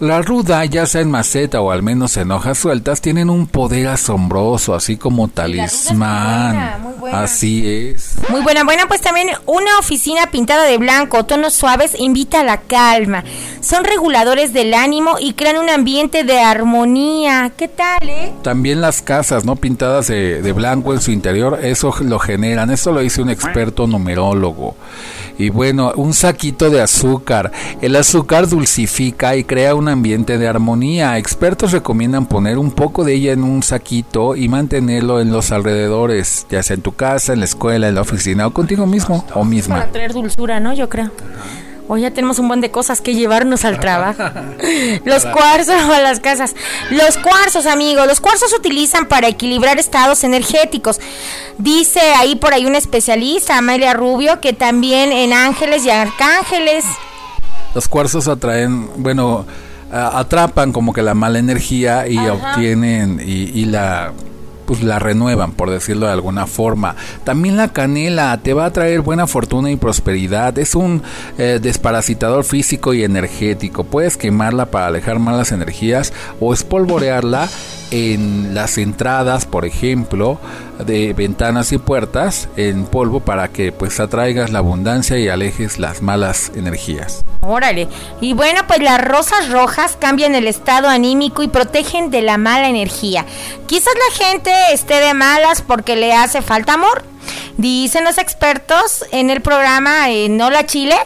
La ruda, ya sea en maceta o al menos en hojas sueltas, tienen un poder asombroso, así como talismán. buena, muy buena. Así es. Muy buena, buena, pues también una oficina pintada de blanco, tonos suaves, invita a la calma. son reguladores del ánimo y crean un ambiente de armonía. ¿Qué tal, eh? También las casas, ¿no? Pintadas de, de blanco en su interior, eso lo generan. Esto lo dice un experto numerólogo. Y bueno, un saquito de azúcar. El azúcar dulcifica y crea un ambiente de armonía. Expertos recomiendan poner un poco de ella en un saquito y mantenerlo en los alrededores, ya sea en tu casa, en la escuela, en la oficina o contigo mismo o misma. Para traer dulzura, ¿no? Yo creo. Hoy ya tenemos un buen de cosas que llevarnos al trabajo. Los cuarzos a las casas. Los cuarzos, amigos. Los cuarzos se utilizan para equilibrar estados energéticos. Dice ahí por ahí un especialista, Amelia Rubio, que también en ángeles y arcángeles. Los cuarzos atraen, bueno, atrapan como que la mala energía y Ajá. obtienen y, y la pues la renuevan por decirlo de alguna forma. También la canela te va a traer buena fortuna y prosperidad. Es un eh, desparasitador físico y energético. Puedes quemarla para alejar malas energías o espolvorearla en las entradas, por ejemplo, de ventanas y puertas en polvo para que pues atraigas la abundancia y alejes las malas energías. Órale. Y bueno, pues las rosas rojas cambian el estado anímico y protegen de la mala energía. Quizás la gente esté de malas porque le hace falta amor. Dicen los expertos en el programa en Hola Chile.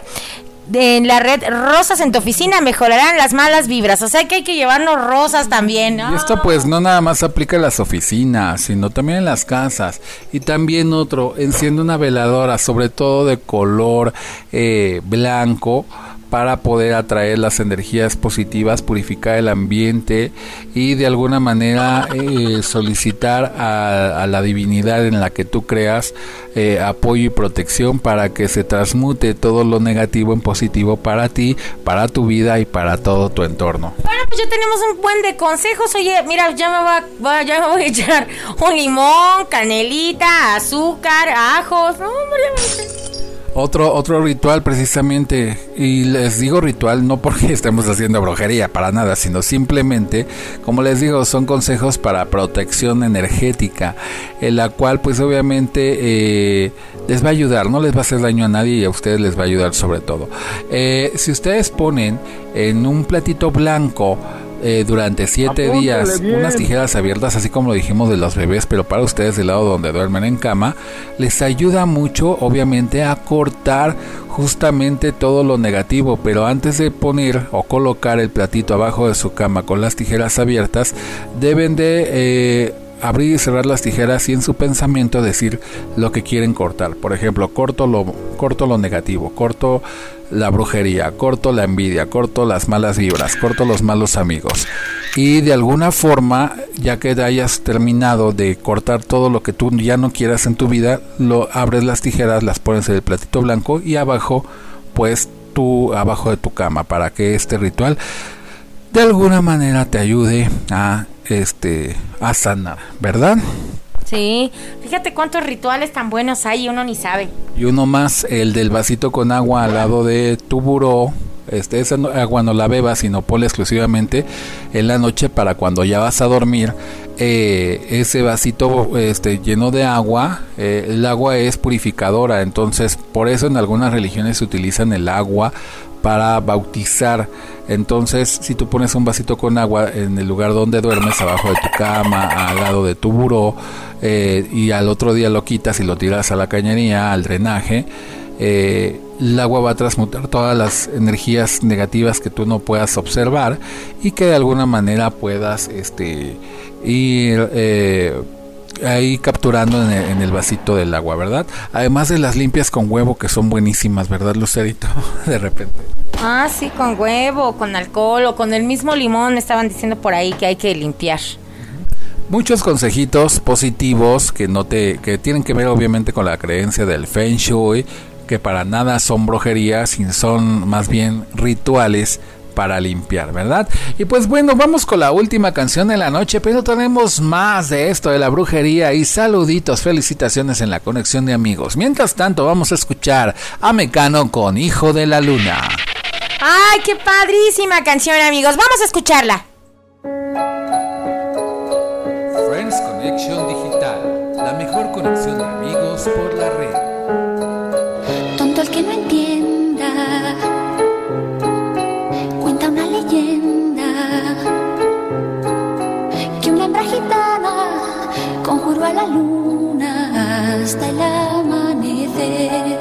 En la red Rosas en tu oficina mejorarán las malas vibras. O sea que hay que llevarnos rosas también. ¿no? Y esto pues no nada más aplica en las oficinas, sino también en las casas. Y también otro, enciende una veladora, sobre todo de color eh, blanco, para poder atraer las energías positivas, purificar el ambiente y de alguna manera eh, solicitar a, la divinidad en la que tú creas eh, apoyo y protección para que se transmute todo lo negativo en positivo para ti, para tu vida y para todo tu entorno. Bueno, pues ya tenemos un buen de consejos. Oye, mira, ya me voy a, voy- ya me voy a echar un limón, canelita, azúcar, ajos. No, hombre. Otro, otro ritual precisamente, y les digo ritual no porque estemos haciendo brujería, para nada, sino simplemente, como les digo, son consejos para protección energética, en la cual pues obviamente eh, les va a ayudar, no les va a hacer daño a nadie y a ustedes les va a ayudar sobre todo. Eh, si ustedes ponen en un platito blanco, eh, durante siete días unas tijeras abiertas, así como lo dijimos de los bebés, pero para ustedes del lado donde duermen en cama, les ayuda mucho, obviamente, a cortar justamente todo lo negativo. Pero antes de poner o colocar el platito abajo de su cama con las tijeras abiertas, deben de eh, abrir y cerrar las tijeras y en su pensamiento decir lo que quieren cortar. Por ejemplo, corto lo, corto lo negativo, corto la brujería, corto la envidia, corto las malas vibras, corto los malos amigos. Y de alguna forma, ya que hayas terminado de cortar todo lo que tú ya no quieras en tu vida, lo abres las tijeras, las pones en el platito blanco y abajo, pues tú abajo de tu cama para que este ritual de alguna manera te ayude a este a sanar, ¿verdad? Sí, fíjate cuántos rituales tan buenos hay y uno ni sabe. Y uno más, el del vasito con agua al lado de tu buró. Este, esa no- agua no la bebas, sino ponla exclusivamente en la noche para cuando ya vas a dormir. eh, ese vasito este, lleno de agua, eh, el agua es purificadora, entonces por eso en algunas religiones se utilizan el agua para bautizar. Entonces, si tú pones un vasito con agua en el lugar donde duermes, abajo de tu cama, al lado de tu buró, eh, y al otro día lo quitas y lo tiras a la cañería, al drenaje, eh, el agua va a transmutar todas las energías negativas que tú no puedas observar y que de alguna manera puedas este, ir eh, ahí capturando en el, en el vasito del agua, ¿verdad? Además de las limpias con huevo que son buenísimas, ¿verdad, Lucerito? De repente. Ah, sí, con huevo, con alcohol o con el mismo limón. Estaban diciendo por ahí que hay que limpiar. Muchos consejitos positivos que no te que tienen que ver obviamente con la creencia del Feng Shui, que para nada son brujerías, sino son más bien rituales para limpiar, ¿verdad? Y pues bueno, vamos con la última canción de la noche, pero tenemos más de esto de la brujería y saluditos, felicitaciones en la conexión de amigos. Mientras tanto, vamos a escuchar a Mecano con Hijo de la Luna. ¡Ay, qué padrísima canción, amigos! Vamos a escucharla. Friends Connection Digital, la mejor conexión de amigos por la red. la luna hasta el amanecer.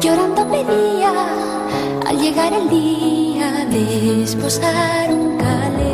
Llorando pedía al llegar el día desposar un calé.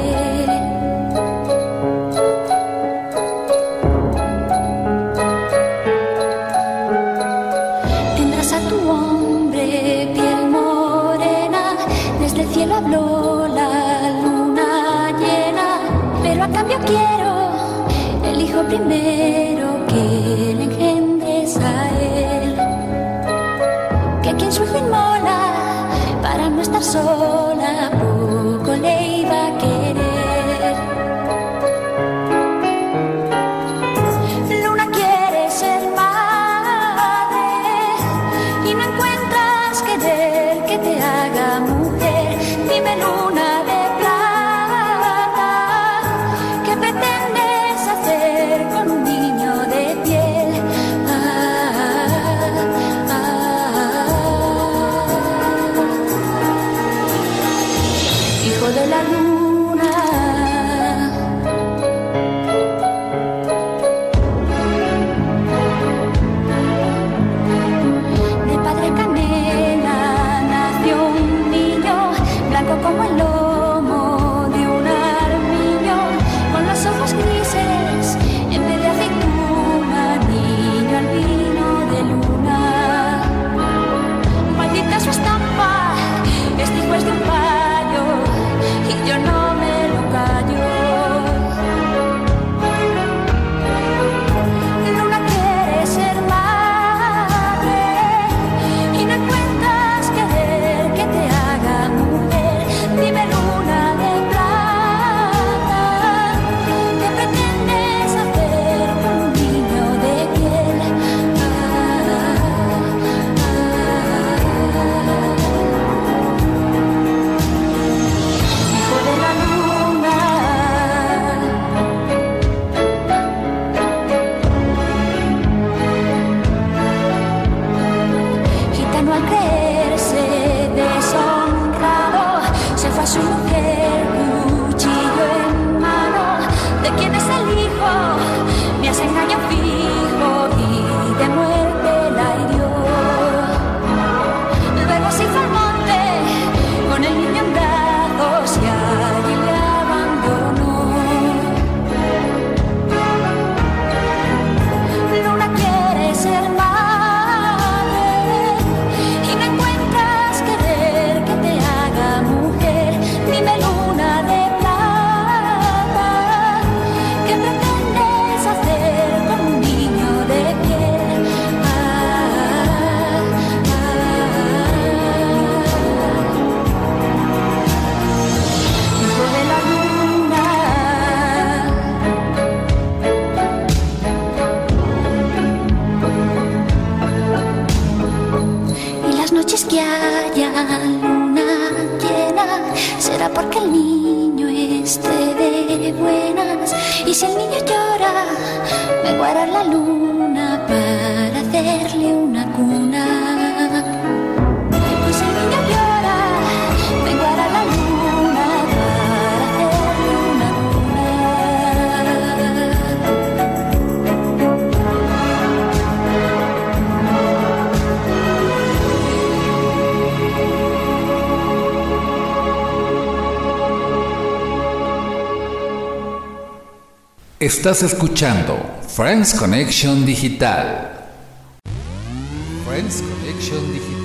noches que haya luna llena será porque el niño esté de buenas. Y si el niño llora me guarda la luna Estás escuchando Friends Connection Digital. Friends Connection Digital.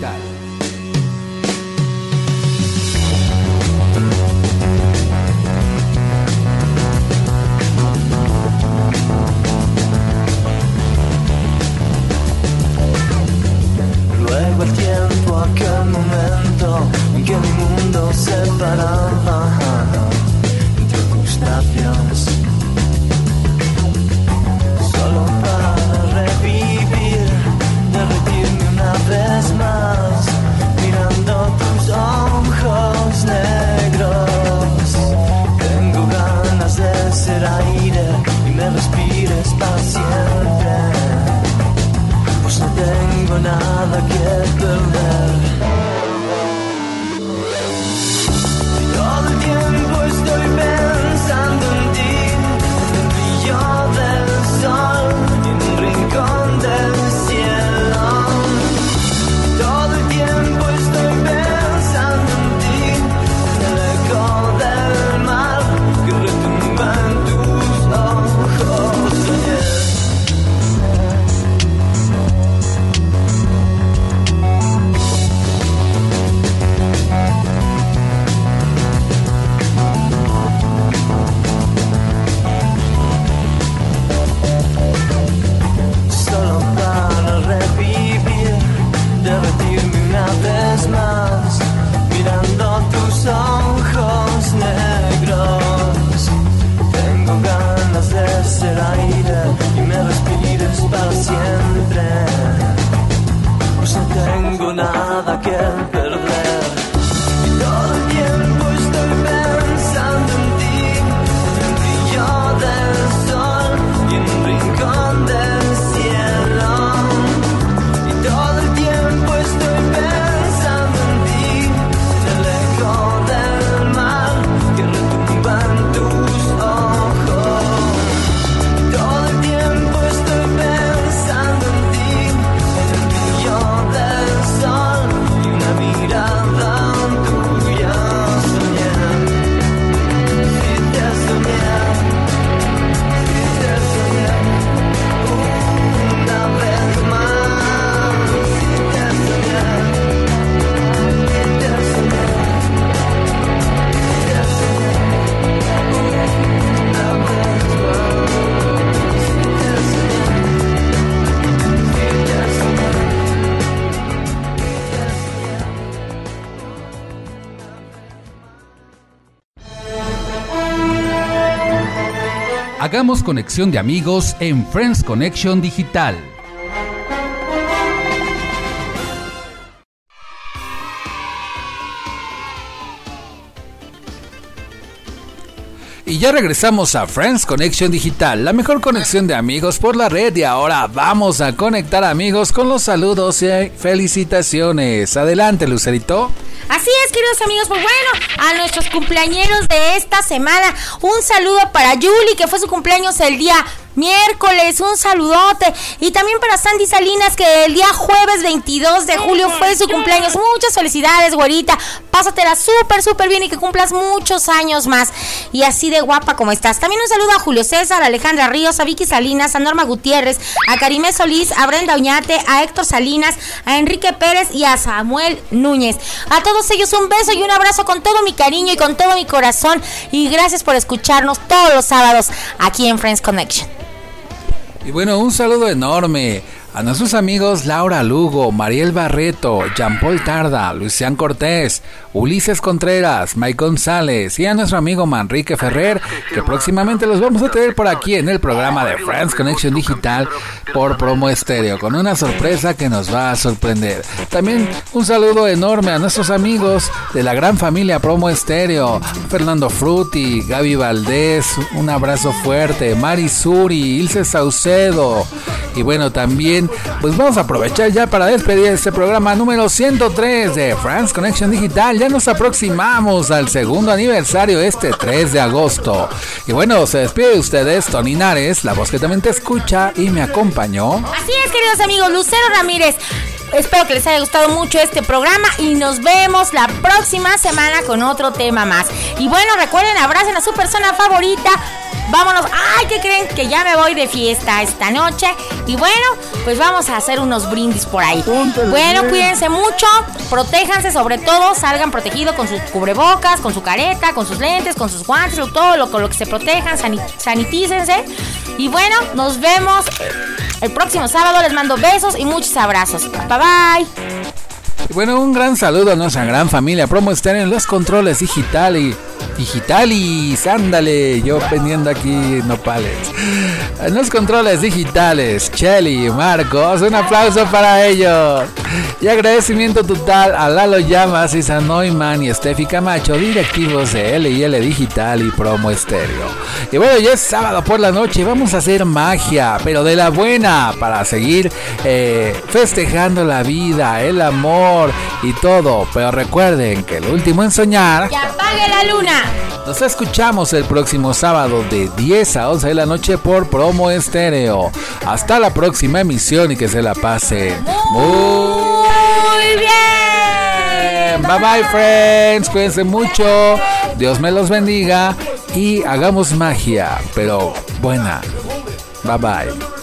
Hagamos conexión de amigos en Friends Connection Digital. Y ya regresamos a Friends Connection Digital, la mejor conexión de amigos por la red y ahora vamos a conectar amigos con los saludos y felicitaciones. Adelante, Lucerito. Así es, queridos amigos, pues bueno, a nuestros cumpleañeros de esta semana, un saludo para Julie, que fue su cumpleaños el día miércoles, un saludote. Y también para Sandy Salinas, que el día jueves 22 de julio fue su cumpleaños. Muchas felicidades, güerita. Pásatela súper, súper bien y que cumplas muchos años más. Y así de guapa como estás. También un saludo a Julio César, a Alejandra Ríos, a Vicky Salinas, a Norma Gutiérrez, a Karimé Solís, a Brenda Uñate, a Héctor Salinas, a Enrique Pérez y a Samuel Núñez. A todos ellos un beso y un abrazo con todo mi cariño y con todo mi corazón. Y gracias por escucharnos todos los sábados aquí en Friends Connection. Y bueno, un saludo enorme a nuestros amigos Laura Lugo, Mariel Barreto, Jean Paul Tarda, Lucián Cortés, Ulises Contreras, Mike González y a nuestro amigo Manrique Ferrer, que próximamente los vamos a tener por aquí en el programa de Friends Connection Digital por Promo Estéreo, con una sorpresa que nos va a sorprender. También un saludo enorme a nuestros amigos de la gran familia Promo Estéreo, Fernando Frutti, Gaby Valdés, un abrazo fuerte, Mari Suri, Ilse Saucedo, y bueno, también, pues vamos a aprovechar ya para despedir este programa número 103 de France Connection Digital. Ya nos aproximamos al segundo aniversario este 3 de agosto. Y bueno, se despide de ustedes Tony Nares, la voz que también te escucha y me acompañó. Así es, queridos amigos, Lucero Ramírez. Espero que les haya gustado mucho este programa y nos vemos la próxima semana con otro tema más. Y bueno, recuerden, abracen a su persona favorita. Vámonos. Ay, ¿qué creen? Que ya me voy de fiesta esta noche. Y bueno, pues vamos a hacer unos brindis por ahí. Bueno, cuídense mucho, protéjanse, sobre todo, salgan protegidos con sus cubrebocas, con su careta, con sus lentes, con sus guantes, todo lo con lo que se protejan, sani- sanitícense. Y bueno, nos vemos el próximo sábado. Les mando besos y muchos abrazos. Bye bye. Bueno, un gran saludo a nuestra gran familia Promo Estéreo en los controles digital y digitalis, ándale, yo pendiendo aquí nopales. En los controles digitales, Chelly, Marcos, un aplauso para ellos. Y agradecimiento total a Lalo Llamas, Isa Neumann y Steffi Camacho, directivos de L&L Digital y Promo Estéreo. Y bueno, ya es sábado por la noche vamos a hacer magia, pero de la buena, para seguir eh, festejando la vida, el amor y todo. Pero recuerden que el último en soñar... ¡Que apague la luna! Nos escuchamos el próximo sábado de 10 a 11 de la noche por Promo Estéreo. Hasta la próxima emisión y que se la pasen muy Muy bien. Bye bye friends, cuídense mucho, Dios me los bendiga y hagamos magia, pero buena. Bye bye.